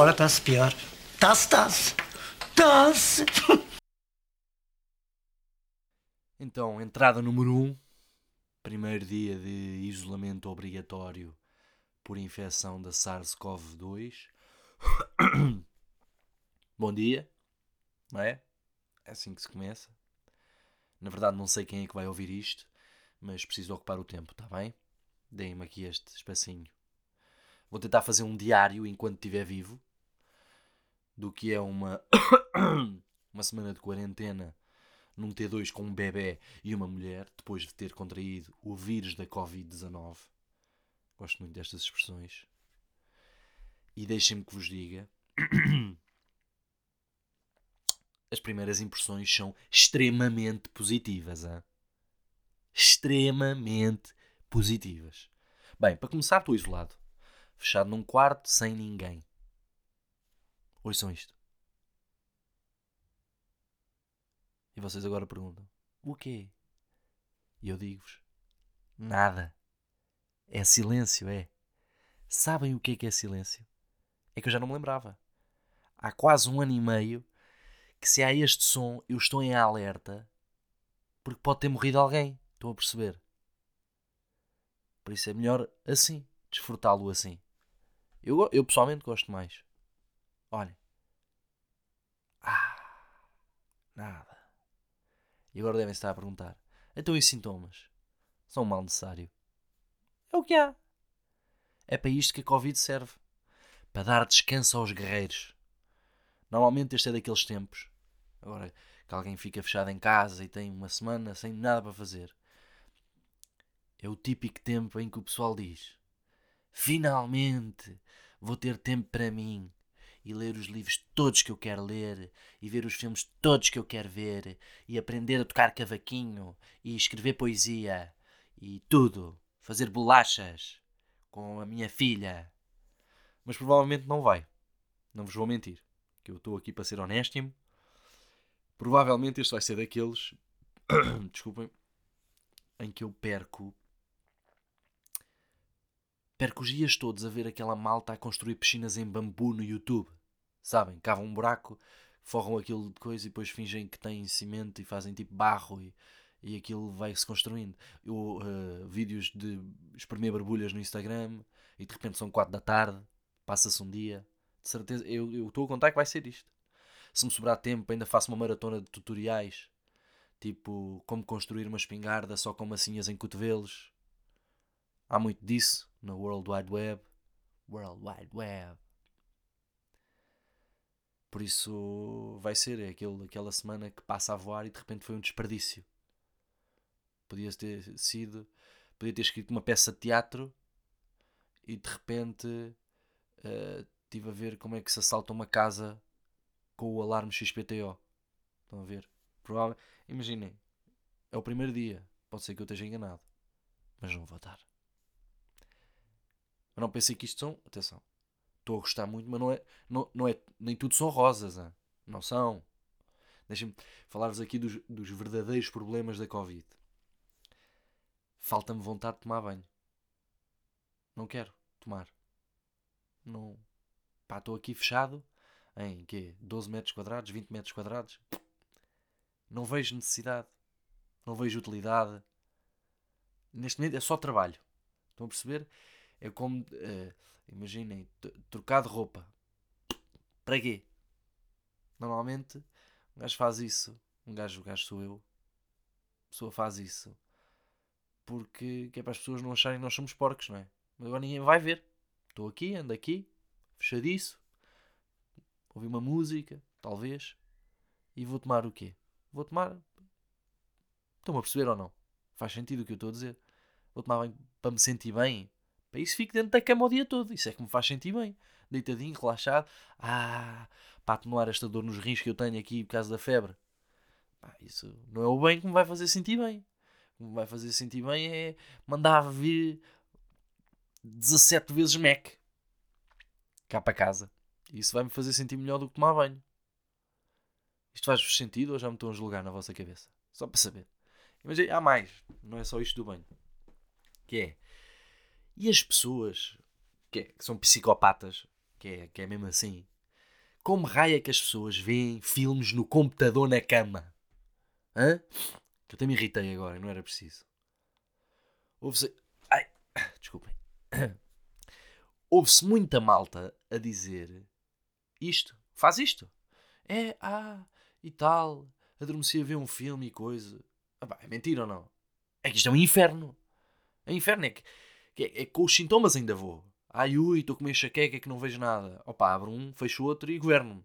fora está-se pior. Está-se, está-se. Está-se. Então, entrada número 1. Um, primeiro dia de isolamento obrigatório por infecção da SARS-CoV-2. Bom dia, não é? É assim que se começa. Na verdade, não sei quem é que vai ouvir isto, mas preciso ocupar o tempo, está bem? Deem-me aqui este espacinho. Vou tentar fazer um diário enquanto estiver vivo do que é uma, uma semana de quarentena num T2 com um bebê e uma mulher depois de ter contraído o vírus da Covid-19. Gosto muito destas expressões. E deixem-me que vos diga. As primeiras impressões são extremamente positivas. Hein? Extremamente positivas. Bem, para começar, estou isolado. Fechado num quarto, sem ninguém. Ouçam isto. E vocês agora perguntam: o quê? E eu digo-vos: nada. É silêncio, é. Sabem o que é que é silêncio? É que eu já não me lembrava. Há quase um ano e meio que se há este som, eu estou em alerta porque pode ter morrido alguém. Estão a perceber? Por isso é melhor assim, desfrutá-lo assim. Eu, eu pessoalmente gosto mais. Olha. Ah, nada. E agora devem estar a perguntar: então e sintomas? São um mal necessário. É o que há. É para isto que a Covid serve para dar descanso aos guerreiros. Normalmente este é daqueles tempos. Agora que alguém fica fechado em casa e tem uma semana sem nada para fazer. É o típico tempo em que o pessoal diz: Finalmente vou ter tempo para mim e ler os livros todos que eu quero ler e ver os filmes todos que eu quero ver e aprender a tocar cavaquinho e escrever poesia e tudo, fazer bolachas com a minha filha. Mas provavelmente não vai. Não vos vou mentir, que eu estou aqui para ser honéstimo. Provavelmente este vai ser daqueles, desculpem, em que eu perco Perco os dias todos a ver aquela malta a construir piscinas em bambu no YouTube. Sabem? Cavam um buraco, forram aquilo de coisa e depois fingem que têm cimento e fazem tipo barro e, e aquilo vai-se construindo. Eu, uh, vídeos de espremer barbulhas no Instagram e de repente são 4 da tarde, passa-se um dia. De certeza, eu estou a contar que vai ser isto. Se me sobrar tempo, ainda faço uma maratona de tutoriais, tipo como construir uma espingarda só com massinhas em cotovelos. Há muito disso no World Wide Web. World Wide Web. Por isso vai ser aquele, aquela semana que passa a voar e de repente foi um desperdício. Podia ter sido. Podia ter escrito uma peça de teatro e de repente uh, tive a ver como é que se assalta uma casa com o alarme XPTO. Estão a ver? Provavelmente. Imaginem, é o primeiro dia. Pode ser que eu esteja enganado. Mas não vou estar. Eu não pensei que isto são. Atenção. Estou a gostar muito, mas não é. Não, não é nem tudo são rosas. Hein? Não são. Deixem-me falar-vos aqui dos, dos verdadeiros problemas da Covid. Falta-me vontade de tomar banho. Não quero tomar. Não. Pá, estou aqui fechado em quê? 12 metros quadrados, 20 metros quadrados. Não vejo necessidade. Não vejo utilidade. Neste momento é só trabalho. Estão a perceber? É como, uh, imaginem, trocar de roupa. Para quê? Normalmente, um gajo faz isso. Um gajo, um gajo sou eu. A pessoa faz isso. Porque que é para as pessoas não acharem que nós somos porcos, não é? Mas agora ninguém vai ver. Estou aqui, ando aqui, fechadiço. Ouvi uma música, talvez. E vou tomar o quê? Vou tomar. Estão-me a perceber ou não? Faz sentido o que eu estou a dizer. Vou tomar para me sentir bem. Para isso fico dentro da cama o dia todo. Isso é que me faz sentir bem. Deitadinho, relaxado. Ah, para atenuar esta dor nos rins que eu tenho aqui por causa da febre. Pá, isso não é o bem que me vai fazer sentir bem. O que me vai fazer sentir bem é mandar vir 17 vezes Mac cá para casa. Isso vai me fazer sentir melhor do que tomar banho. Isto faz-vos sentido ou já me estão a julgar na vossa cabeça? Só para saber. Mas há mais. Não é só isto do banho. Que é e as pessoas que, é, que são psicopatas, que é, que é mesmo assim, Como raio é que as pessoas veem filmes no computador na cama? Hã? Que eu até me irritei agora, não era preciso. Ouve-se. Ai, desculpem. Ouve-se muita malta a dizer isto, faz isto. É, ah, e tal, adormeci a ver um filme e coisa. Ah, pá, é mentira ou não? É que isto é um inferno. É um inferno, é que é, é com os sintomas ainda vou. Ai ui, estou com uma enxaqueca que não vejo nada. Opa, abro um, fecho outro e governo-me.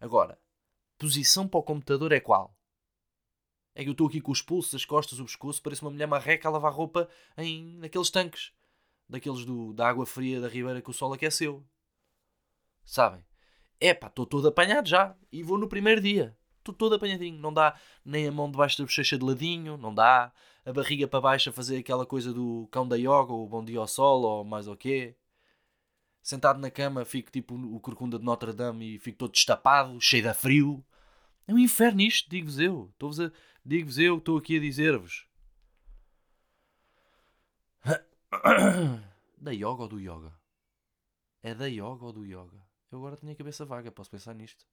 Agora, posição para o computador é qual? É que eu estou aqui com os pulsos, as costas, o pescoço, parece uma mulher marreca a lavar roupa em, naqueles tanques. Daqueles do, da água fria da ribeira que o sol aqueceu. Sabem? É pá, estou todo apanhado já. E vou no primeiro dia. Estou todo apanhadinho. Não dá nem a mão debaixo da bochecha de ladinho, não dá a barriga para baixo a fazer aquela coisa do cão da yoga, ou bom dia ao sol, ou mais o quê sentado na cama, fico tipo o corcunda de Notre Dame e fico todo destapado, cheio de frio. É um inferno isto, digo-vos eu. A... Digo-vos eu, estou aqui a dizer-vos. Da yoga ou do yoga? É da yoga ou do yoga? Eu agora tenho a cabeça vaga, posso pensar nisto.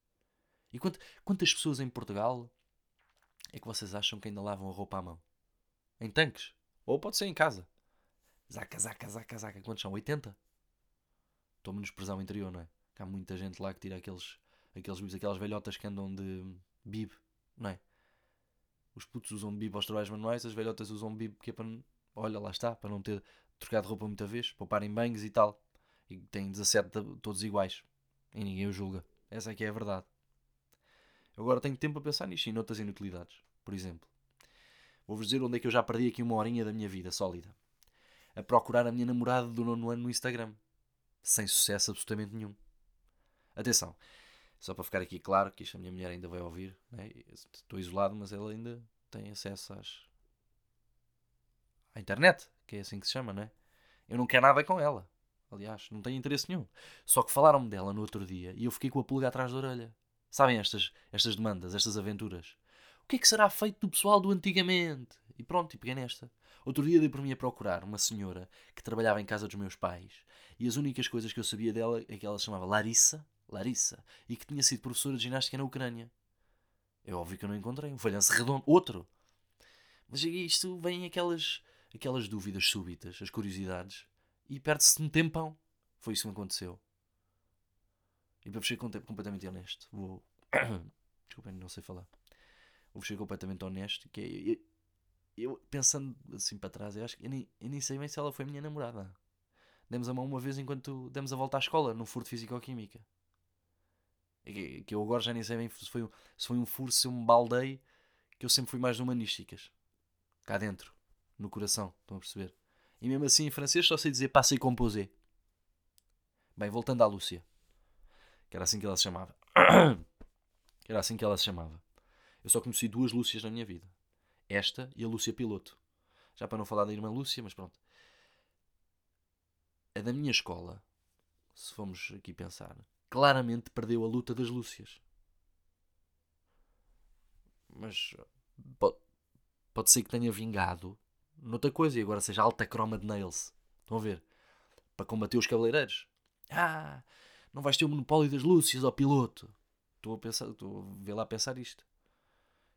E quant... quantas pessoas em Portugal é que vocês acham que ainda lavam a roupa à mão? Em tanques? Ou pode ser em casa. Zaca, zaca, zaca, zaca. Quantos são? 80? estou a menosprezar o interior, não é? Que há muita gente lá que tira aqueles, aqueles bibs, aquelas velhotas que andam de bib, não é? Os putos usam bib aos trabalhos manuais, as velhotas usam bib que é para, olha, lá está, para não ter trocado roupa muita vez, pouparem banhos e tal. E têm 17 todos iguais. E ninguém o julga. Essa é que é a verdade. Eu agora tenho tempo a pensar nisto e noutras inutilidades. Por exemplo, vou-vos dizer onde é que eu já perdi aqui uma horinha da minha vida sólida. A procurar a minha namorada do nono ano no Instagram sem sucesso absolutamente nenhum. Atenção, só para ficar aqui claro que isto a minha mulher ainda vai ouvir, né? estou isolado, mas ela ainda tem acesso às... à internet, que é assim que se chama, né? Eu não quero nada com ela, aliás, não tenho interesse nenhum. Só que falaram-me dela no outro dia e eu fiquei com a pulga atrás da orelha. Sabem estas, estas demandas, estas aventuras? O que é que será feito do pessoal do antigamente? E pronto, e peguei nesta. Outro dia dei por mim a procurar uma senhora que trabalhava em casa dos meus pais e as únicas coisas que eu sabia dela é que ela se chamava Larissa, Larissa, e que tinha sido professora de ginástica na Ucrânia. É óbvio que eu não encontrei. Um falhanço redondo. Outro. Mas isto vem aquelas, aquelas dúvidas súbitas, as curiosidades, e perde-se um tempão. Foi isso que me aconteceu. E para ser completamente honesto, vou. Desculpem, não sei falar. Vou ser completamente honesto, que é eu pensando assim para trás, eu acho que eu nem, eu nem sei bem se ela foi minha namorada. Demos a mão uma vez enquanto demos a volta à escola, furo de Físico-Química. Que, que eu agora já nem sei bem se foi, se foi um furo, se eu me baldei, que eu sempre fui mais de humanísticas. Cá dentro, no coração, estão a perceber? E mesmo assim em francês só sei dizer passei composé. Bem, voltando à Lúcia. Que era assim que ela se chamava. que era assim que ela se chamava. Eu só conheci duas Lúcias na minha vida. Esta e a Lúcia Piloto. Já para não falar da irmã Lúcia, mas pronto. A da minha escola, se formos aqui pensar, claramente perdeu a luta das Lúcias. Mas pode, pode ser que tenha vingado noutra coisa e agora seja alta croma de nails. Estão a ver? Para combater os cabeleireiros. Ah, não vais ter o monopólio das Lúcias, ó piloto. Estou a pensar, estou a ver lá a pensar isto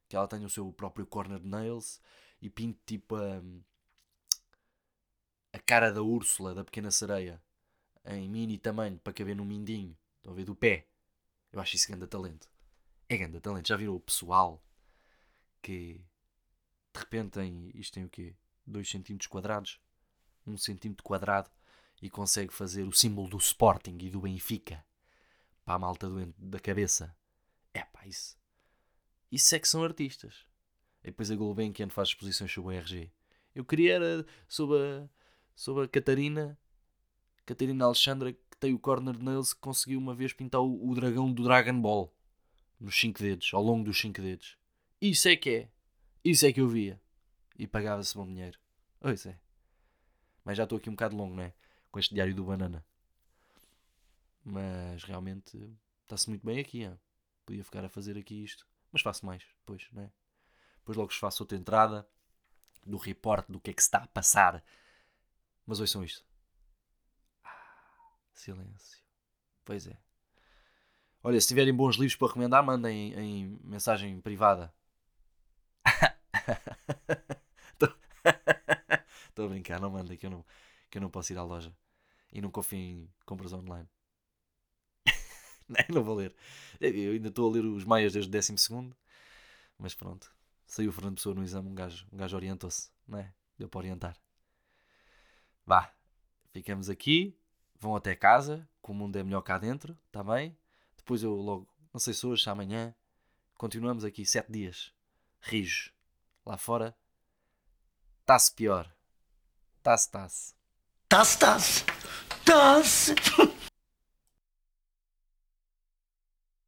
que ela tenha o seu próprio corner nails e pinte tipo a, a cara da Úrsula da Pequena Sereia em mini tamanho para caber no mindinho. Estão a ver? Do pé. Eu acho isso grande talento. É grande talento. Já viram o pessoal que de repente tem. Isto tem o quê? 2 cm quadrados? 1 um cm quadrado e consegue fazer o símbolo do Sporting e do Benfica para a malta doente da cabeça. É pá, isso isso é que são artistas. E depois a Gulbenkian faz exposições sobre o RG. Eu queria era sobre a, sobre a Catarina, Catarina Alexandra, que tem o corner nails, que conseguiu uma vez pintar o, o dragão do Dragon Ball nos 5 dedos, ao longo dos 5 dedos. Isso é que é. Isso é que eu via. E pagava-se bom dinheiro. Pois é. Mas já estou aqui um bocado longo, não é? Com este diário do banana. Mas realmente está-se muito bem aqui. Hein? Podia ficar a fazer aqui isto. Mas faço mais, depois, não é? Depois logo faço outra entrada do report do que é que se está a passar. Mas são isto. Ah, silêncio. Pois é. Olha, se tiverem bons livros para recomendar, mandem em mensagem privada. Estou a brincar, não mandem que eu não, que eu não posso ir à loja. E não confio em compras online. não, vou ler. Eu ainda estou a ler os Maias desde o décimo segundo. Mas pronto. Saiu o Fernando Pessoa no exame, um gajo, um gajo orientou-se, não é? Deu para orientar. Vá, ficamos aqui, vão até casa, que o mundo é melhor cá dentro, está bem? Depois eu logo, não sei se hoje, se amanhã, continuamos aqui sete dias, rijos. Lá fora, está-se pior. Está-se, está-se. Tá-se, tá-se. Tá-se.